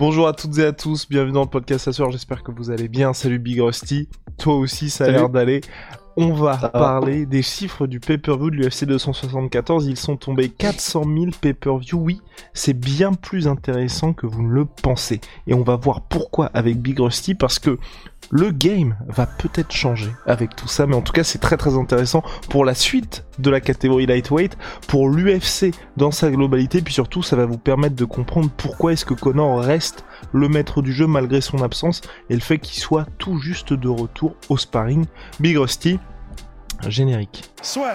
Bonjour à toutes et à tous, bienvenue dans le podcast Assure, j'espère que vous allez bien. Salut Big Rusty, toi aussi ça a l'air d'aller. On va parler des chiffres du pay-per-view de l'UFC 274. Ils sont tombés 400 000 pay-per-view. Oui, c'est bien plus intéressant que vous ne le pensez. Et on va voir pourquoi avec Big Rusty parce que le game va peut-être changer avec tout ça, mais en tout cas c'est très très intéressant pour la suite de la catégorie lightweight, pour l'UFC dans sa globalité, puis surtout ça va vous permettre de comprendre pourquoi est-ce que Connor reste le maître du jeu malgré son absence et le fait qu'il soit tout juste de retour au sparring. Big Rusty, générique. Soit.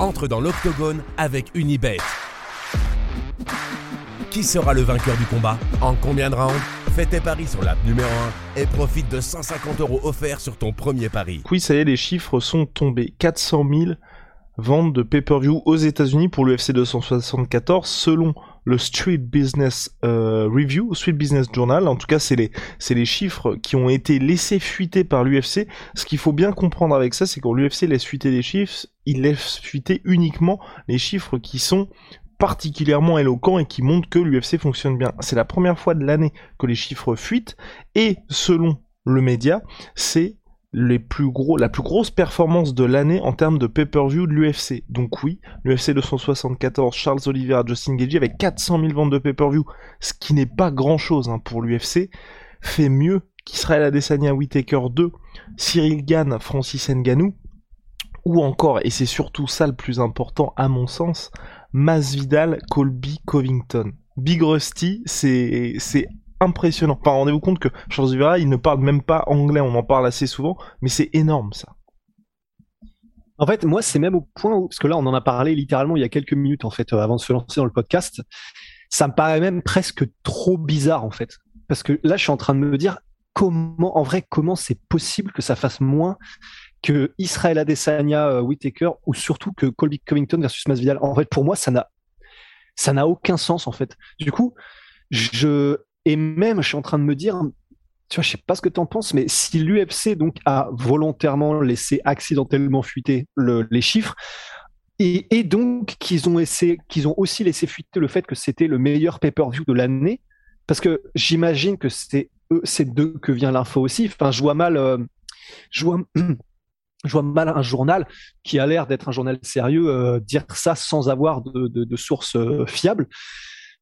Entre dans l'octogone avec Unibet. Qui sera le vainqueur du combat En combien de rounds Fais tes paris sur l'app numéro 1 et profite de 150 euros offerts sur ton premier pari. Oui, ça y est, les chiffres sont tombés. 400 000 ventes de pay-per-view aux États-Unis pour l'UFC 274 selon le Street Business euh, Review, Street Business Journal. En tout cas, c'est les, c'est les chiffres qui ont été laissés fuiter par l'UFC. Ce qu'il faut bien comprendre avec ça, c'est quand l'UFC laisse fuiter des chiffres, il laisse fuiter uniquement les chiffres qui sont particulièrement éloquent et qui montre que l'UFC fonctionne bien. C'est la première fois de l'année que les chiffres fuitent et selon le média, c'est les plus gros, la plus grosse performance de l'année en termes de pay-per-view de l'UFC. Donc oui, l'UFC 274, Charles Oliveira, Justin Gagey avec 400 000 ventes de pay-per-view, ce qui n'est pas grand-chose hein, pour l'UFC, fait mieux qu'Israël Adesanya Whitaker 2, Cyril Gann, Francis Ngannou, ou encore, et c'est surtout ça le plus important à mon sens, Masvidal, Colby, Covington. Big Rusty, c'est impressionnant. Enfin, rendez-vous compte que Charles Oliveira, il ne parle même pas anglais, on en parle assez souvent, mais c'est énorme ça. En fait, moi, c'est même au point où, parce que là, on en a parlé littéralement il y a quelques minutes, en fait, euh, avant de se lancer dans le podcast. Ça me paraît même presque trop bizarre, en fait. Parce que là, je suis en train de me dire, comment, en vrai, comment c'est possible que ça fasse moins que Israel Adesanya euh, Whitaker ou surtout que Colby Covington versus Masvidal. En fait, pour moi, ça n'a ça n'a aucun sens en fait. Du coup, je et même je suis en train de me dire tu vois, je sais pas ce que tu en penses, mais si l'UFC donc a volontairement laissé accidentellement fuiter les chiffres, et, donc qu'ils ont, qu'ils ont aussi laissé fuiter le fait que c'était le meilleur pay-per-view de l'année, parce que j'imagine que c'est eux, d'eux que vient l'info aussi. Enfin, je vois mal, euh, je vois mal un journal qui a l'air d'être un journal sérieux euh, dire ça sans avoir de, de, de sources euh, fiables.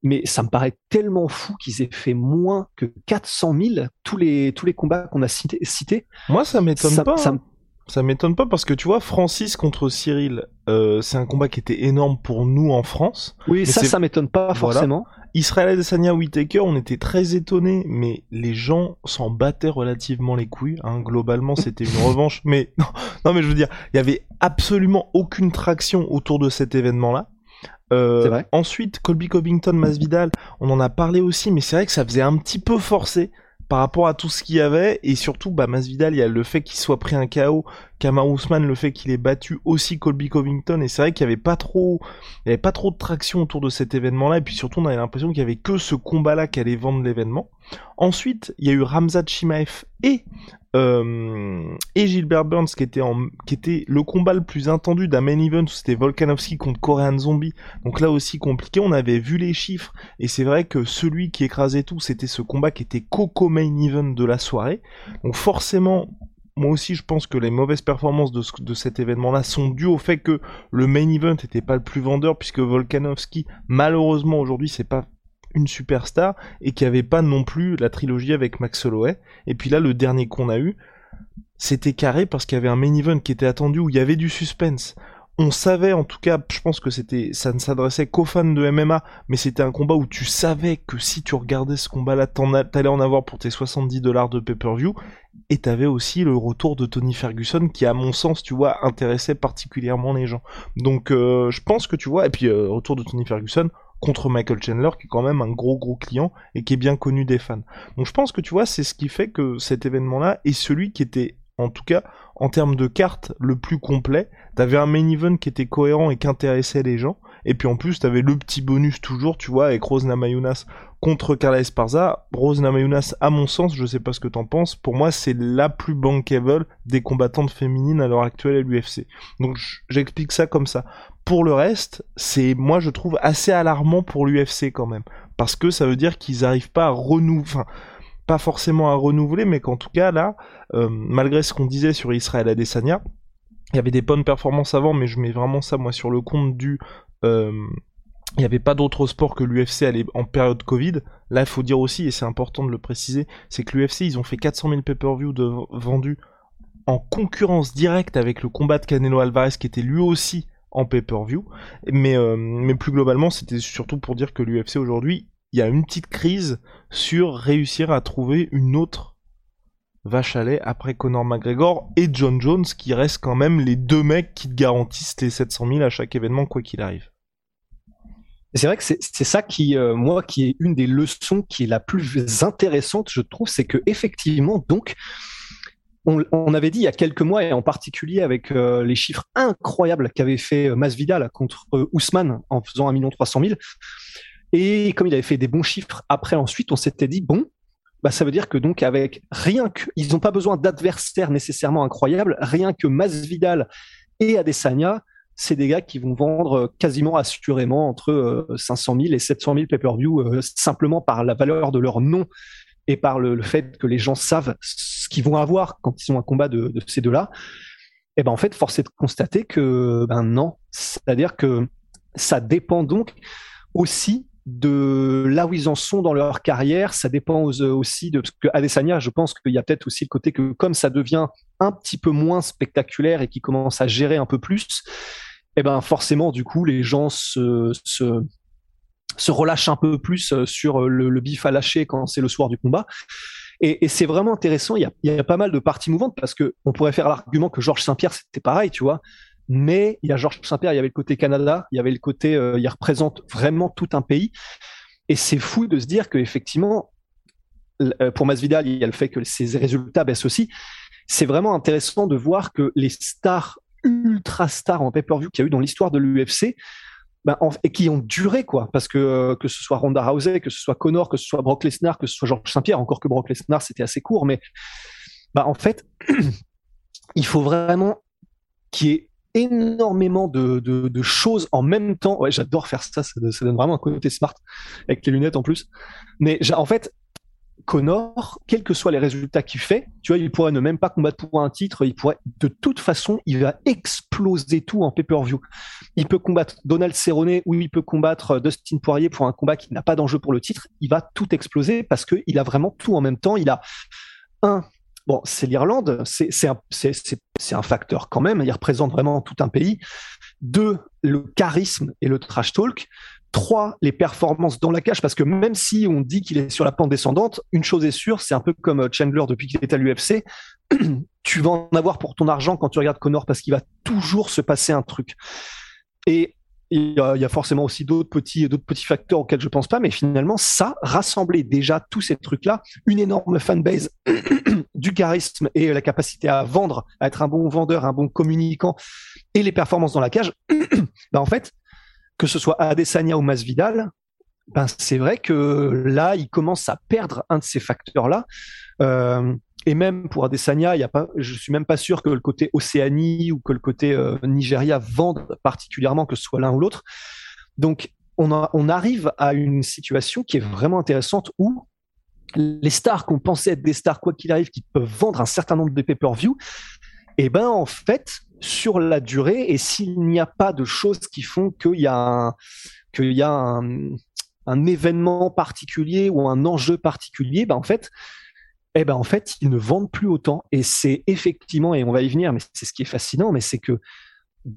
Mais ça me paraît tellement fou qu'ils aient fait moins que 400 000 tous les, tous les combats qu'on a cités. Cité. Moi, ça m'étonne pas. Ça, hein. Ça m'étonne pas parce que tu vois, Francis contre Cyril, euh, c'est un combat qui était énorme pour nous en France. Oui, ça, ça m'étonne pas forcément. Israël Adesanya Whitaker, on était très étonnés, mais les gens s'en battaient relativement les couilles. Hein. Globalement, c'était une revanche. Mais non, non, mais je veux dire, il y avait absolument aucune traction autour de cet événement-là. Euh, vrai. Ensuite, Colby Covington, Masvidal, on en a parlé aussi, mais c'est vrai que ça faisait un petit peu forcé par rapport à tout ce qu'il y avait. Et surtout bah Masvidal il y a le fait qu'il soit pris un KO Kamar Ousmane le fait qu'il ait battu aussi Colby Covington. Et c'est vrai qu'il y avait pas trop il y avait pas trop de traction autour de cet événement là et puis surtout on avait l'impression qu'il y avait que ce combat là qui allait vendre l'événement. Ensuite il y a eu Ramzat Chimaev et euh, et Gilbert Burns qui était le combat le plus attendu d'un main event c'était Volkanovski contre Korean Zombie. Donc là aussi compliqué. On avait vu les chiffres. Et c'est vrai que celui qui écrasait tout c'était ce combat qui était coco main event de la soirée. Donc forcément moi aussi je pense que les mauvaises performances de, de cet événement là sont dues au fait que le main event n'était pas le plus vendeur puisque Volkanovski malheureusement aujourd'hui c'est pas une superstar et qui avait pas non plus la trilogie avec Max Holloway. Et puis là, le dernier qu'on a eu, c'était carré parce qu'il y avait un main event qui était attendu où il y avait du suspense. on savait en tout cas, je pense que c'était, ça ne s'adressait qu'aux fans de MMA, mais c'était un combat où tu savais que si tu regardais ce combat-là, t'allais en avoir pour tes 70 dollars de pay-per-view, et t'avais aussi le retour de Tony Ferguson qui, à mon sens, tu vois, intéressait particulièrement les gens. Donc, euh, je pense que tu vois, et puis euh, retour de Tony Ferguson contre Michael Chandler, qui est quand même un gros gros client et qui est bien connu des fans. Donc, je pense que tu vois, c'est ce qui fait que cet événement-là est celui qui était en tout cas en termes de cartes le plus complet. T'avais un main event qui était cohérent et qui intéressait les gens. Et puis en plus, t'avais le petit bonus toujours, tu vois, avec Rose Namayunas contre Carla Esparza. Rose Namayunas, à mon sens, je sais pas ce que t'en penses, pour moi, c'est la plus bankable des combattantes féminines à l'heure actuelle à l'UFC. Donc j'explique ça comme ça. Pour le reste, c'est, moi, je trouve assez alarmant pour l'UFC quand même. Parce que ça veut dire qu'ils arrivent pas à renouveler, pas forcément à renouveler, mais qu'en tout cas, là, euh, malgré ce qu'on disait sur Israël Adesanya, il y avait des bonnes performances avant, mais je mets vraiment ça, moi, sur le compte du... Euh, il n'y avait pas d'autre sport que l'UFC en période Covid. Là, il faut dire aussi, et c'est important de le préciser, c'est que l'UFC, ils ont fait 400 000 pay-per-view vendus en concurrence directe avec le combat de Canelo Alvarez qui était lui aussi en pay-per-view. Mais, euh, mais plus globalement, c'était surtout pour dire que l'UFC aujourd'hui, il y a une petite crise sur réussir à trouver une autre lait après Conor McGregor et John Jones qui restent quand même les deux mecs qui te garantissent les 700 000 à chaque événement quoi qu'il arrive. C'est vrai que c'est ça qui, euh, moi, qui est une des leçons qui est la plus intéressante, je trouve, c'est que effectivement, donc, on, avait dit il y a quelques mois, et en particulier avec euh, les chiffres incroyables qu'avait fait euh, Masvidal contre Ousmane en faisant 1 300 000, et comme il avait fait des bons chiffres après ensuite, on s'était dit, bon, bah, ça veut dire que donc avec rien que, ils n'ont pas besoin d'adversaires nécessairement incroyables, rien que Masvidal et Adesanya, c'est des gars qui vont vendre euh, quasiment assurément entre 500 euh, 000 et 700 000 pay-per-view euh, simplement par la valeur de leur nom et par le, fait que les gens savent ce qu'ils vont avoir quand ils ont un combat de, ces deux-là. Et ben en fait, force est de constater que ben non, c'est-à-dire que ça dépend donc aussi de là où ils en sont dans leur carrière. Ça dépend aussi de parce que Adesanya, je pense qu'il y a peut-être aussi le côté que comme ça devient un petit peu moins spectaculaire et qui commence à gérer un peu plus, eh ben forcément, du coup, les gens se, se, relâchent un peu plus euh, sur euh, le, bif à lâcher quand c'est le soir du combat. Et, c'est vraiment intéressant. Il y, a, pas mal de parties mouvantes parce que on pourrait faire l'argument que Georges Saint-Pierre c'était pareil, tu vois. Mais il y a Georges Saint-Pierre, il y avait le côté Canada, il y avait le côté, euh, il représente vraiment tout un pays. Et c'est fou de se dire que effectivement, pour Masvidal, il y a le fait que ses résultats baissent aussi. C'est vraiment intéressant de voir que les stars ultra stars en pay-per-view qu'il y a eu dans l'histoire de l'UFC, ben, et qui ont duré quoi parce que euh, que ce soit Ronda Rousey que ce soit Connor que ce soit Brock Lesnar que ce soit Georges Saint-Pierre encore que Brock Lesnar c'était assez court mais bah en fait il faut vraiment qu'il y ait énormément de, choses en même temps j'adore faire ça, ça ça donne vraiment un côté smart avec les lunettes en plus mais en fait Connor, quels que soient les résultats qu'il fait, tu vois, il pourrait ne même pas combattre pour un titre, il pourrait, de toute façon, il va exploser tout en pay-per-view. Il peut combattre Donald Cerrone ou il peut combattre euh, Dustin Poirier pour un combat qui n'a pas d'enjeu pour le titre, il va tout exploser parce qu'il a vraiment tout en même temps. Il a un, bon, c'est l'Irlande, c'est un, un facteur quand même, il représente vraiment tout un pays. Deux, le charisme et le trash talk. Trois, les performances dans la cage, parce que même si on dit qu'il est sur la pente descendante, une chose est sûre, c'est un peu comme euh, Chandler depuis qu'il est à l'UFC, tu vas en avoir pour ton argent quand tu regardes Connor, parce qu'il va toujours se passer un truc. Et il y, a, forcément aussi d'autres petits, d'autres petits facteurs auxquels je pense pas, mais finalement, ça, rassembler déjà tous ces trucs-là, une énorme fanbase, du charisme et la capacité à vendre, à être un bon vendeur, un bon communicant, et les performances dans la cage, bah en fait, que ce soit Adesanya ou Masvidal, ben c'est vrai que là, il commence à perdre un de ces facteurs-là. Euh, et même pour Adesanya, il y a pas, je suis même pas sûr que le côté Océanie ou que le côté euh, Nigeria vendent particulièrement, que ce soit l'un ou l'autre. Donc, on, on arrive à une situation qui est vraiment intéressante où les stars qu'on pensait être des stars, quoi qu'il arrive, qui peuvent vendre un certain nombre de pay-per-view, eh ben en fait, sur la durée et s'il n'y a pas de choses qui font qu'il y a un, y a un, événement particulier ou un enjeu particulier, ben en fait, eh ben en fait, ils ne vendent plus autant. Et c'est effectivement, et on va y venir, mais c'est ce qui est fascinant, mais c'est que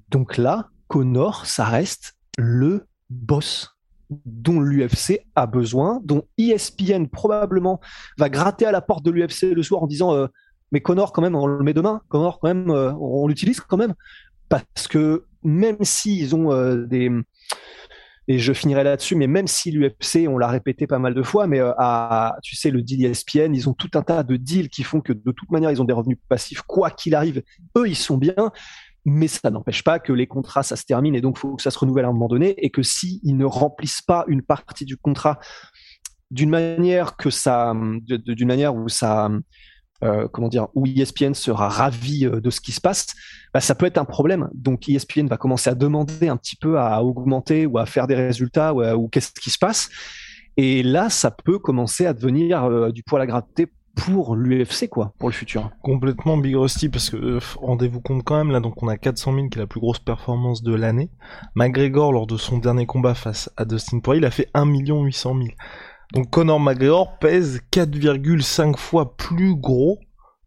Donc là, Connor, ça reste le boss dont l'UFC a besoin, dont ESPN probablement va gratter à la porte de l'UFC le soir en disant euh, mais Connor quand même on le met demain, Connor quand même euh, on l'utilise quand même parce que même s'ils ont euh, des et je finirai là-dessus, mais même si l'UFC, on l'a répété pas mal de fois, mais à, tu sais, le deal ESPN, ils ont tout un tas de deals qui font que de toute manière, ils ont des revenus passifs, quoi qu'il arrive. Eux, ils sont bien mais ça n'empêche pas que les contrats, ça se termine et donc faut que ça se renouvelle à un moment donné et que s'ils ne remplissent pas une partie du contrat d'une manière que ça, d'une manière où ça, euh, comment dire, où ESPN sera ravi euh, de ce qui se passe, bah, ça peut être un problème. Donc ESPN va commencer à demander un petit peu à augmenter ou à faire des résultats ou, qu'est-ce qui se passe. Et là, ça peut commencer à devenir euh, du poil à gratter pour l'UFC quoi, pour le futur. Complètement Big Rusty parce que rendez-vous compte quand même là, donc on a 400 000 qui est la plus grosse performance de l'année. McGregor lors de son dernier combat face à Dustin Poirier, il a fait 1 800 000. Donc Conor McGregor pèse 4,5 fois plus gros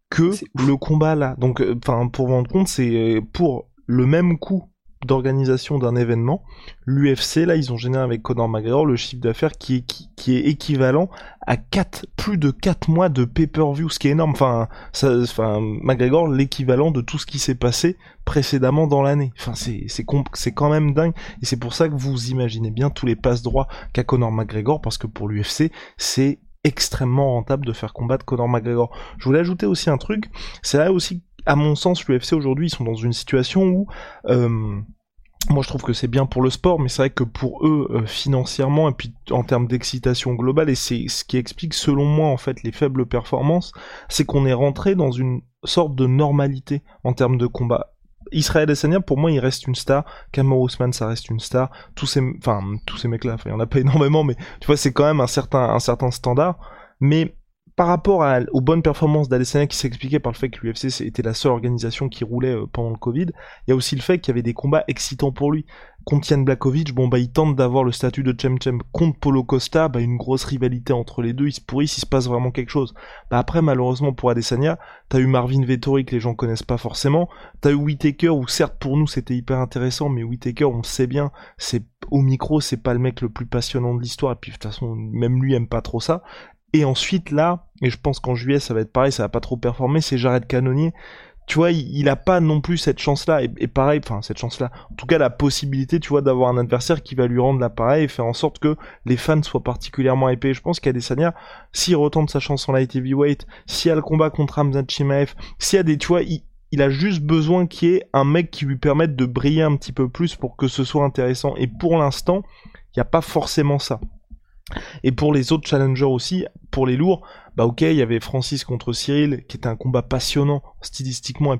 que le combat là. Donc euh, enfin pour vous rendre compte, c'est euh, pour le même coût d'organisation d'un événement, l'UFC, là, ils ont généré avec Conor McGregor le chiffre d'affaires qui est, qui, est équivalent à 4, plus de 4 mois de pay-per-view, ce qui est énorme. Enfin, ça, enfin McGregor, l'équivalent de tout ce qui s'est passé précédemment dans l'année. Enfin, c'est, quand même dingue. Et c'est pour ça que vous imaginez bien tous les passe-droits qu'a Conor McGregor, parce que pour l'UFC, c'est extrêmement rentable de faire combattre Conor McGregor. Je voulais ajouter aussi un truc, c'est là aussi à mon sens, l'UFC aujourd'hui, ils sont dans une situation où euh, moi je trouve que c'est bien pour le sport, mais c'est vrai que pour eux, euh, financièrement, et puis en termes d'excitation globale, et c'est ce qui explique selon moi en fait les faibles performances, c'est qu'on est rentré dans une sorte de normalité en termes de combat. Israël Adesanya, pour moi, il reste une star. Kamau Ousmane, ça reste une star. Tous ces, enfin, tous ces mecs-là, il y en a pas énormément, mais tu vois, c'est quand même un certain, un certain standard. Mais par rapport aux bonnes performances d'Adesanya qui s'expliquait par le fait que l'UFC était la seule organisation qui roulait euh, pendant le Covid, il y a aussi le fait qu'il y avait des combats excitants pour lui. Contre Yann Blakovic, bon bah il tente d'avoir le statut de Chem Chem contre Polo Costa, bah une grosse rivalité entre les deux, ils se pourrissent, il se passe vraiment quelque chose. Bah après malheureusement pour Adesanya, t'as eu Marvin Vettori que les gens connaissent pas forcément, t'as eu Whitaker où certes pour nous c'était hyper intéressant, mais Whitaker on le sait bien, c'est au micro c'est pas le mec le plus passionnant de l'histoire, et puis de toute façon même lui aime pas trop ça, et ensuite là, et je pense qu'en juillet ça va être pareil, ça va pas trop performer, c'est Jared Cannonier. Tu vois, il, a pas non plus cette chance-là, et, pareil, enfin cette chance-là, en tout cas la possibilité, tu vois, d'avoir un adversaire qui va lui rendre l'appareil et faire en sorte que les fans soient particulièrement épais. Je pense qu'Adesanya, s'il retente sa chance en light heavyweight, s'il y a le combat contre Hamza Chimaev, s'il y a des, tu vois, il, il a juste besoin qu'il y ait un mec qui lui permette de briller un petit peu plus pour que ce soit intéressant. Et pour l'instant, il n'y a pas forcément ça. Et pour les autres challengers aussi, pour les lourds, bah ok, il y avait Francis contre Cyril, qui était un combat passionnant stylistiquement.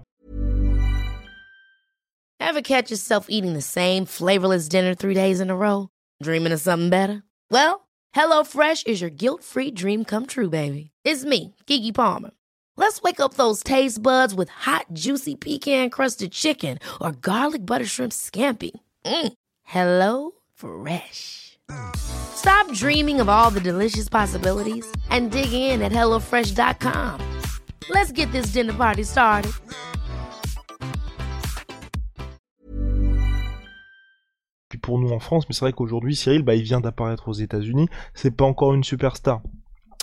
Ever catch yourself eating the same flavorless dinner three days in a row? Dreaming of something better? Well, HelloFresh is your guilt-free dream come true, baby. It's me, Kiki Palmer. Let's wake up those taste buds with hot, juicy pecan-crusted chicken or garlic butter shrimp scampi. Mm. Hello Fresh. Stop dreaming of all the delicious possibilities and dig in at HelloFresh.com. Let's get this dinner party started. Pour nous en France, mais c'est vrai qu'aujourd'hui, Cyril, bah, il vient d'apparaître aux États-Unis, c'est pas encore une superstar.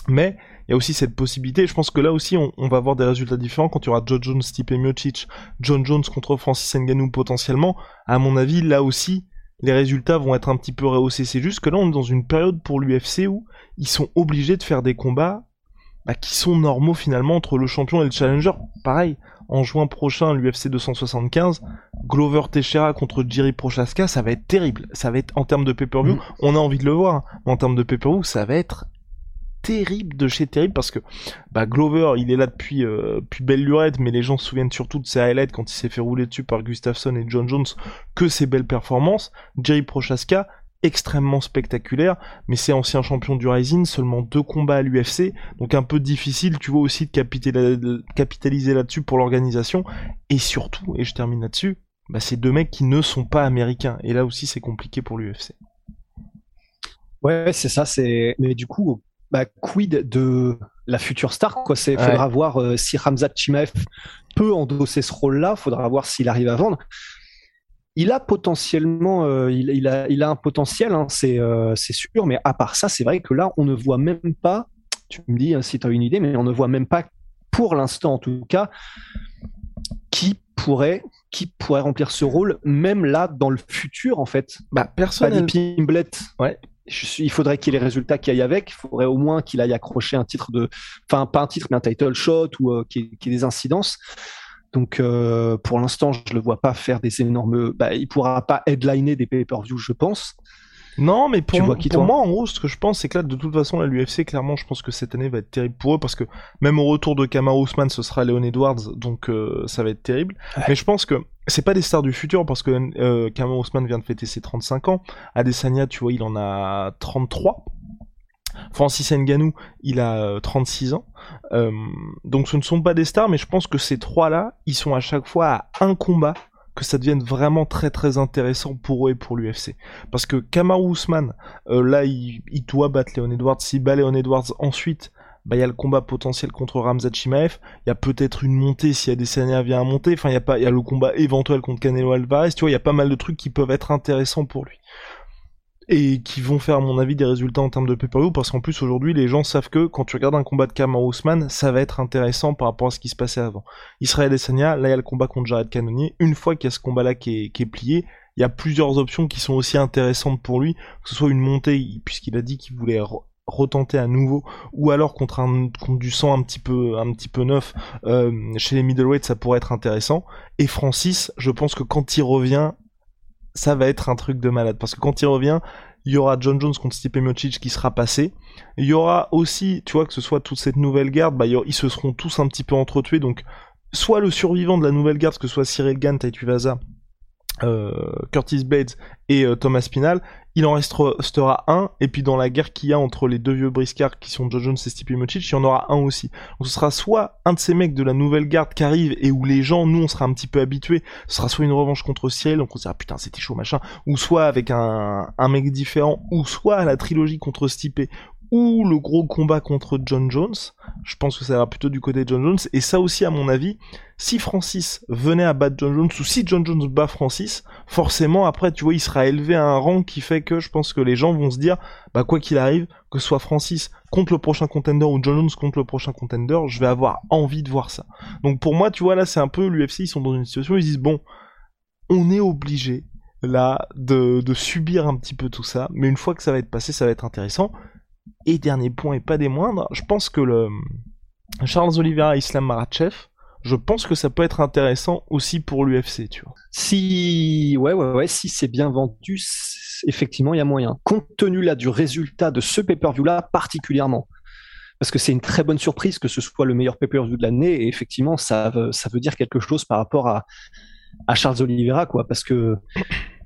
Mais il y a aussi cette possibilité, je pense que là aussi on, on va avoir des résultats différents quand il y aura Joe Jones, Stipe Miocic, John Jones contre Francis Ngannou potentiellement. À mon avis, là aussi, les résultats vont être un petit peu rehaussés. C'est juste que là, on est dans une période pour l'UFC où ils sont obligés de faire des combats bah, qui sont normaux finalement entre le champion et le challenger. Pareil, en juin prochain, l'UFC 275, Glover Teixeira contre Jerry Prochaska, ça va être terrible. Ça va être en termes de pay-per-view, mm. on a envie de le voir. Hein. en termes de pay-per-view, ça va être terrible de chez terrible parce que bah, Glover il est là depuis, euh, belle lurette mais les gens se souviennent surtout de ses highlights quand il s'est fait rouler dessus par Gustafsson et John Jones que ses belles performances Jerry Prochaska extrêmement spectaculaire mais c'est ancien champion du Rising seulement deux combats à l'UFC donc un peu difficile tu vois aussi de capitaliser là-dessus pour l'organisation et surtout et je termine là-dessus bah, c'est deux mecs qui ne sont pas américains et là aussi c'est compliqué pour l'UFC Ouais, c'est ça. C'est mais du coup, bah, quid de la future star quoi c'est faudra voir euh, si Ramzat Chimaev peut endosser ce rôle-là faudra voir s'il arrive à vendre il a potentiellement, euh, il, a, il a un potentiel, hein, c'est euh, c'est sûr, mais à part ça, c'est vrai que là, on ne voit même pas, tu me dis hein, si tu as une idée, mais on ne voit même pas, pour l'instant en tout cas, qui pourrait, qui pourrait remplir ce rôle, même là, dans le futur, en fait. Bah, personnellement. Pimblet, ouais. Il faudrait qu'il y ait les résultats qui aillent avec. Il faudrait au moins qu'il aille accrocher un titre de, enfin pas un titre mais un title shot ou euh, qu'il ait des incidences. Donc euh, pour l'instant, je le vois pas faire des énormes. Bah, il pourra pas headliner des pay-per-view, je pense. Non, mais pour, moi, en gros, ce que je pense, c'est que là, de toute façon, la l'UFC, clairement, je pense que cette année va être terrible pour eux parce que même au retour de Kamar Ousmane, ce sera Leon Edwards, donc euh, ça va être terrible. Mais je pense que c'est pas des stars du futur parce que euh, Kamar Ousmane vient de fêter ses 35 ans. Adesanya, tu vois, il en a 33. Francis Nganou, il a 36 euh, ans. Euh, donc ce ne sont pas des stars, mais je pense que ces trois-là, ils sont à chaque fois à un combat que ça devienne vraiment très très intéressant pour eux et pour l'UFC. Parce que Kamaru Usman, euh, là, il, doit battre Leon Edwards. S'il bat Leon Edwards ensuite, bah il y a le combat potentiel contre Ramzat Chimaev. Il y a peut-être une montée s'il y a des Sania vient à monter. Enfin, il y a pas, il y a le combat éventuel contre Canelo Alvarez. Tu vois, il y a pas mal de trucs qui peuvent être intéressants pour lui et qui vont faire à mon avis des résultats en termes de pay-per-view parce qu'en plus aujourd'hui les gens savent que quand tu regardes un combat de Kamar Ousmane ça va être intéressant par rapport à ce qui se passait avant. Israël Adesanya, là il y a le combat contre Jared Cannonier, une fois qu'il y a ce combat là qui est, plié, il y a plusieurs options qui sont aussi intéressantes pour lui, que ce soit une montée puisqu'il a dit qu'il voulait retenter à nouveau ou alors contre du sang un petit peu un petit peu neuf euh, chez les middleweight ça pourrait être intéressant et Francis je pense que quand il revient ça va être un truc de malade. Parce que quand il revient, il y aura John Jones contre Stipe Miocic qui sera passé. Il y aura aussi, tu vois, que ce soit toute cette nouvelle garde, bah, ils se seront tous un petit peu entretués. Donc, soit le survivant de la nouvelle garde, que ce soit Cyril Gann, Taitu Vaza, Curtis Blades et euh, Thomas Spinal, il en restera un, et puis dans la guerre qu'il y a entre les deux vieux briscards qui sont John Jones et Stipe Miocic, il y en aura un aussi. Donc ce sera soit un de ces mecs de la nouvelle garde qui arrive et où les gens, nous, on sera un petit peu habitués, ce sera soit une revanche contre Cyril, donc on se dira putain c'était chaud machin, ou soit avec un, un mec différent, ou soit la trilogie contre Stipe, ou le gros combat contre John Jones. Je pense que ça va plutôt du côté de John Jones. Et ça aussi, à mon avis, si Francis venait à battre John Jones, ou si John Jones bat Francis, forcément, après, tu vois, il sera élevé à un rang qui fait que je pense que les gens vont se dire, bah, quoi qu'il arrive, que ce soit Francis contre le prochain contender ou John Jones contre le prochain contender, je vais avoir envie de voir ça. Donc pour moi, tu vois, là, c'est un peu l'UFC, ils sont dans une situation où ils disent, bon, on est obligé, là, de, de subir un petit peu tout ça, mais une fois que ça va être passé, ça va être intéressant. Et dernier point et pas des moindres, je pense que le Charles Oliveira Islam Maratchev, je pense que ça peut être intéressant aussi pour l'UFC, tu vois. Si, ouais, ouais, ouais, si c'est bien vendu, effectivement, il y a moyen. Compte tenu là du résultat de ce pay-per-view là, particulièrement, parce que c'est une très bonne surprise que ce soit le meilleur pay-per-view de l'année, et effectivement, ça veut, ça veut dire quelque chose par rapport à, à Charles Oliveira, quoi, parce que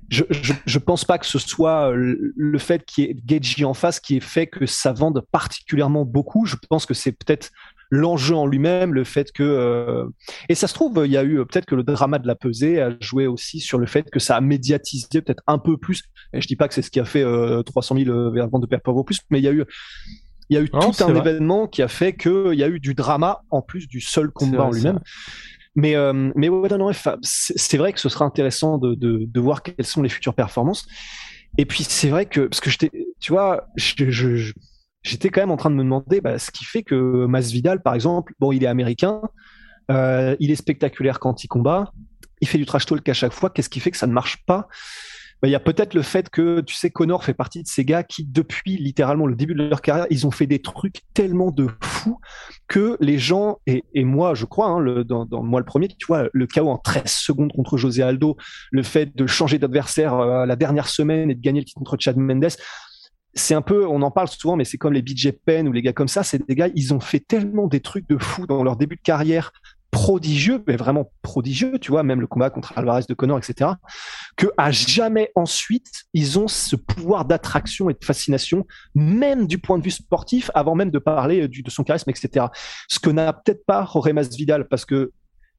je, je, pense pas que ce soit le fait qu'il y ait Geji en face qui ait fait que ça vende particulièrement beaucoup. Je pense que c'est peut-être l'enjeu en lui-même, le fait que euh, et ça se trouve il y a eu peut-être que le drama de la pesée a joué aussi sur le fait que ça a médiatisé peut-être un peu plus. Et je dis pas que c'est ce qui a fait 300 000 ventes de père pauvre plus, mais il y a eu il y a eu tout un événement qui a fait qu'il y a eu du drama en plus du seul combat en lui-même. Mais, euh, mais ouais, non, c'est vrai que ce sera intéressant de, de, voir quelles sont les futures performances. Et puis c'est vrai que, parce que j'étais, tu vois, j'étais quand même en train de me demander bah, ce qui fait que Masvidal, par exemple, bon, il est américain, euh, il est spectaculaire quand il combat, il fait du trash talk à chaque fois, qu'est-ce qui fait que ça ne marche pas? Bah, il y a peut-être le fait que, tu sais, Connor fait partie de ces gars qui, depuis littéralement le début de leur carrière, ils ont fait des trucs tellement de fous que les gens, et, moi, je crois, hein, le, dans, dans, moi le premier, tu vois, le chaos en 13 secondes contre José Aldo, le fait de changer d'adversaire euh, la dernière semaine et de gagner le titre contre Chad Mendes, c'est un peu, on en parle souvent, mais c'est comme les BJ Penn ou les gars comme ça, c'est des gars, ils ont fait tellement des trucs de fous dans leur début de carrière, prodigieux, mais vraiment prodigieux, tu vois, même le combat contre Alvarez de Connor, etc., que à jamais ensuite, ils ont ce pouvoir d'attraction et de fascination, même du point de vue sportif, avant même de parler de son charisme, etc. Ce que n'a peut-être pas Jorge Masvidal, parce que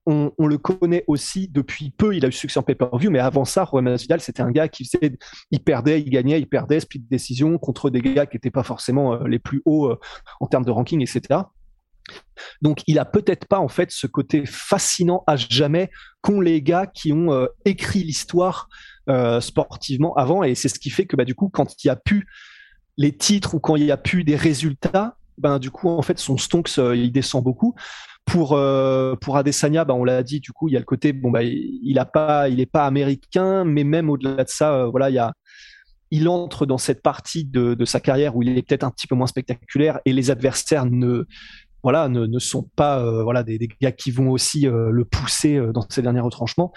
on, le connaît aussi depuis peu, il a eu succès en pay-per-view, mais avant ça, Jorge Masvidal, c'était un gars qui faisait, il perdait, il gagnait, il perdait, split décision contre des gars qui n'étaient pas forcément euh, les plus hauts euh, en termes de ranking, etc. Donc, il a peut-être pas en fait ce côté fascinant à jamais qu'ont les gars qui ont euh, écrit l'histoire euh, sportivement avant, et c'est ce qui fait que bah, du coup, quand il y a pu les titres ou quand il y a pu des résultats, ben du coup en fait son stonks euh, il descend beaucoup. Pour pour Adesanya, ben, on l'a dit, du coup il y a le côté bon bah il a pas il est pas américain, mais même au-delà de ça, voilà il y a il entre dans cette partie de, de sa carrière où il est peut-être un petit peu moins spectaculaire et les adversaires ne voilà, ne, ne sont pas euh, voilà des, des, gars qui vont aussi euh, le pousser euh, dans ses derniers retranchements.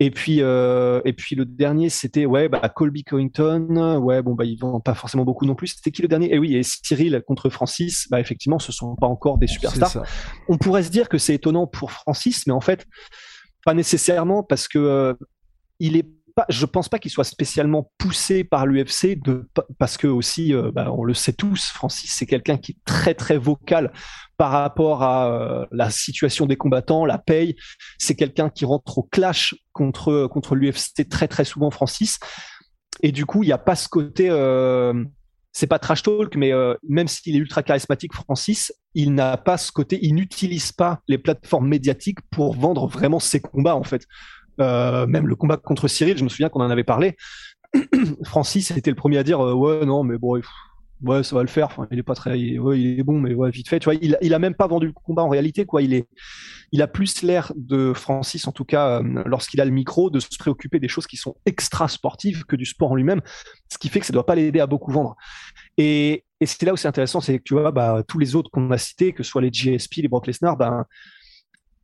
Et puis et puis le dernier c'était ouais bah Colby Covington ouais bon bah ils vont pas forcément beaucoup non plus. C'était qui le dernier? Et oui et Cyril contre Francis bah effectivement ce sont pas encore des superstars. On pourrait se dire que c'est étonnant pour Francis mais en fait pas nécessairement parce que il est pas, je pense pas qu'il soit spécialement poussé par l'UFC parce que aussi, euh, bah, on le sait tous, Francis c'est quelqu'un qui est très très vocal par rapport à euh, la situation des combattants, la paye. C'est quelqu'un qui rentre au clash contre contre l'UFC très très souvent, Francis. Et du coup, il n'y a pas ce côté. Euh, c'est pas trash talk, mais euh, même s'il est ultra charismatique, Francis, il n'a pas ce côté, il n'utilise pas les plateformes médiatiques pour vendre vraiment ses combats en fait. Euh, même le combat contre Cyril, je me souviens qu'on en avait parlé. Francis était le premier à dire euh, ouais non mais bon ouais ça va le faire. Il est pas très, il est bon mais ouais vite fait. Tu vois, il, il a même pas vendu le combat en réalité quoi. Il est, il a plus l'air de Francis en tout cas euh, lorsqu'il a le micro de se préoccuper des choses qui sont extra sportives que du sport en lui-même, ce qui fait que ça doit pas l'aider à beaucoup vendre. Et, et c'est là où c'est intéressant, c'est que tu vois bah tous les autres qu'on a cités, que ce soit les GSP, les Brock Lesnar, ben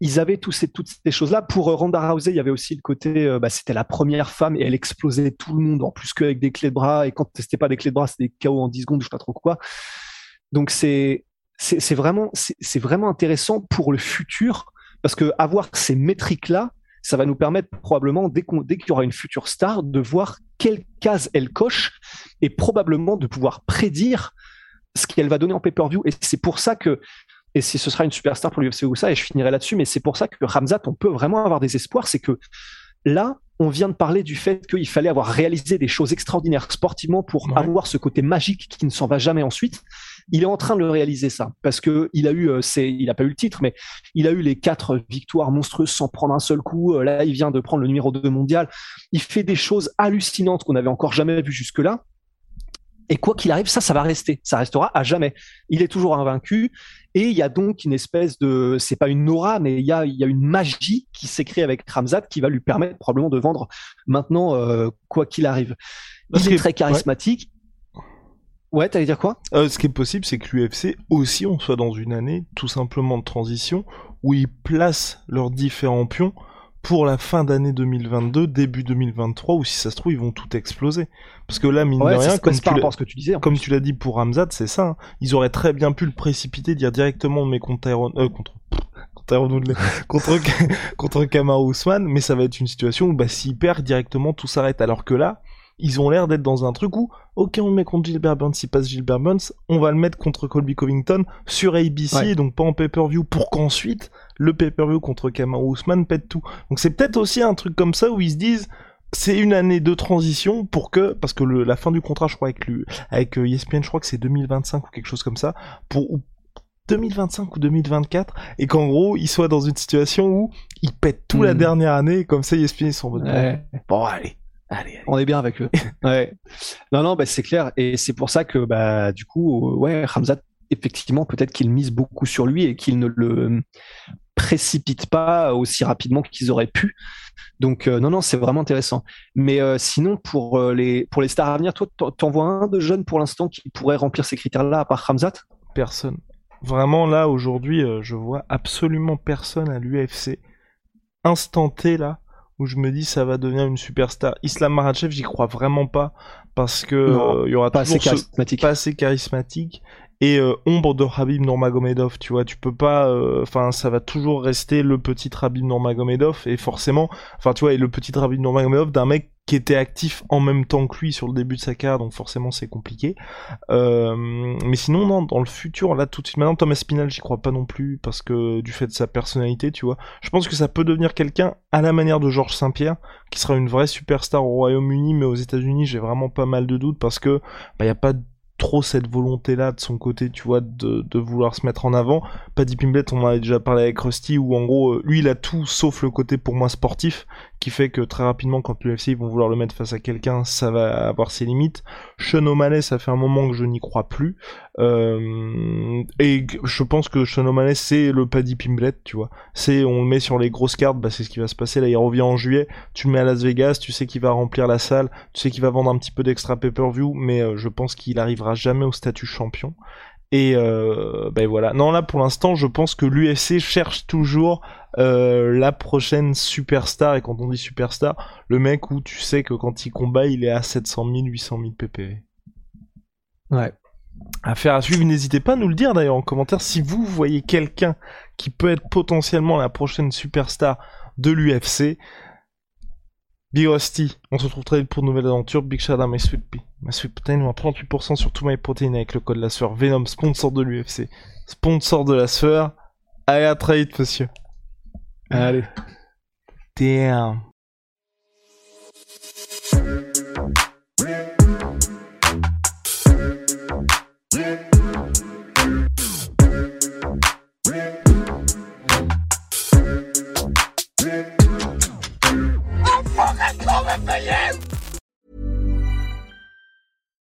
ils avaient toutes ces choses-là. Pour euh, Ronda Rousey, il y avait aussi le côté, euh, bah, c'était la première femme et elle explosait tout le monde, en plus qu'avec des clés de bras. Et quand c'était pas des clés de bras, c'était KO en 10 secondes, je sais pas trop quoi. Donc c'est c'est vraiment c'est vraiment intéressant pour le futur parce que avoir ces métriques là, ça va nous permettre probablement dès qu'il y aura une future star de voir quelle case elle coche et probablement de pouvoir prédire ce qu'elle va donner en pay-per-view. Et c'est pour ça que et si ce sera une superstar pour l'UFC ou ça, et je finirai là-dessus, mais c'est pour ça que Ramzat, on peut vraiment avoir des espoirs, c'est que là, on vient de parler du fait qu'il fallait avoir réalisé des choses extraordinaires sportivement pour avoir ce côté magique qui ne s'en va jamais ensuite. Il est en train de le réaliser ça parce que il a eu, euh, c'est, il a pas eu le titre, mais il a eu les quatre victoires monstrueuses sans prendre un seul coup. Euh, là, il vient de prendre le numéro 2 mondial. Il fait des choses hallucinantes qu'on n'avait encore jamais vues jusque-là. Et quoi qu'il arrive, ça, ça va rester. Ça restera à jamais. Il est toujours invaincu. Et il y a donc une espèce de, c'est pas une aura, mais il y a, il y a une magie qui s'écrit avec Ramzat qui va lui permettre probablement de vendre maintenant, euh, quoi qu'il arrive. il est très charismatique. Ouais, ouais t'allais dire quoi? Euh, Ce qui est possible, c'est que l'UFC aussi, on soit dans une année tout simplement de transition où ils placent leurs différents pions pour la fin d'année 2022, début 2023, ou si ça se trouve, ils vont tout exploser. Parce que là, mine de rien, comme, tu que tu disais, comme tu l'as dit pour Ramzat, c'est ça. Hein. Ils auraient très bien pu le précipiter, dire directement mais contre Iron, euh, contre contre contre Kamaru Usman, mais ça va être une situation où bah s'il perd directement tout s'arrête. Alors que là, ils ont l'air d'être dans un truc où, ok, on le met contre Gilbert Burns, s'il passe Gilbert Burns, on va le mettre contre Colby Covington sur ABC, donc pas en pay-per-view, pour qu'ensuite, le pay-per-view contre Kamaru Usman pète tout. Donc c'est peut-être aussi un truc comme ça où ils se disent, c'est une année de transition pour que, parce que le, la fin du contrat, je crois, avec, lui, avec euh, ESPN, je crois que c'est 2025 ou quelque chose comme ça, pour, 2025 ou 2024 et qu'en gros il soit dans une situation où il pète tout la hmm. dernière année comme ça ESPN ils sont en mode bon allez Allez, On est bien avec eux. ouais. Non, non, bah, c'est clair. Et c'est pour ça que, bah, du coup, ouais, Ramzat, effectivement, peut-être qu'il mise beaucoup sur lui et qu'il ne le précipite pas aussi rapidement qu'ils auraient pu. Donc, euh, non, non, c'est vraiment intéressant. Mais euh, sinon, pour euh, les, pour les stars à venir, toi, t'en vois un de jeune pour l'instant qui pourrait remplir ces critères-là, à part Ramzat Personne. Vraiment, là, aujourd'hui, je vois absolument personne à l'UFC. Instanté, là, où je me dis ça va devenir une superstar. Islam Makhachev, j'y crois vraiment pas parce que euh, il y aura pas toujours assez charismatique. pas assez charismatique et euh, ombre de Habib Nurmagomedov, tu vois, tu peux pas euh, enfin ça va toujours rester le petit Habib Nurmagomedov et forcément enfin tu vois et le petit Habib Nurmagomedov d'un mec qui était actif en même temps que lui sur le début de sa carrière, donc forcément c'est compliqué. Euh, mais sinon, non, dans le futur, là tout de suite, maintenant Thomas Spinal, j'y crois pas non plus, parce que du fait de sa personnalité, tu vois. Je pense que ça peut devenir quelqu'un à la manière de Georges Saint-Pierre, qui sera une vraie superstar au Royaume-Uni, mais aux États-Unis, j'ai vraiment pas mal de doutes, parce que bah, y a pas trop cette volonté-là de son côté, tu vois, de, vouloir se mettre en avant. Paddy Pimblett, on en avait déjà parlé avec Rusty, où en gros, euh, lui, il a tout sauf le côté pour moi sportif, qui fait que très rapidement, quand l'UFC vont vouloir le mettre face à quelqu'un, ça va avoir ses limites. Sean O'Malley, ça fait un moment que je n'y crois plus. Euh, et je pense que Sean O'Malley, c'est le Paddy Pimblett, tu vois. C'est, on le met sur les grosses cartes, bah c'est ce qui va se passer. Là, il revient en juillet, tu le mets à Las Vegas, tu sais qu'il va remplir la salle, tu sais qu'il va vendre un petit peu d'extra pay-per-view, mais euh, je pense qu'il arrivera jamais au statut champion. Et euh, ben voilà. Non, là pour l'instant, je pense que l'UFC cherche toujours euh, la prochaine superstar. Et quand on dit superstar, le mec où tu sais que quand il combat, il est à 700 000, 800 000 ppv. Ouais. Affaire à suivre. N'hésitez pas à nous le dire d'ailleurs en commentaire si vous voyez quelqu'un qui peut être potentiellement la prochaine superstar de l'UFC. Big Rusty, on se retrouve très vite pour une nouvelle aventure. Big out My Sweet Pea. My Sweet Protein, moins 38% sur tout My Protein avec le code la sueur. Venom, sponsor de l'UFC. Sponsor de la sueur. Allez, à très vite, monsieur. Allez. Damn.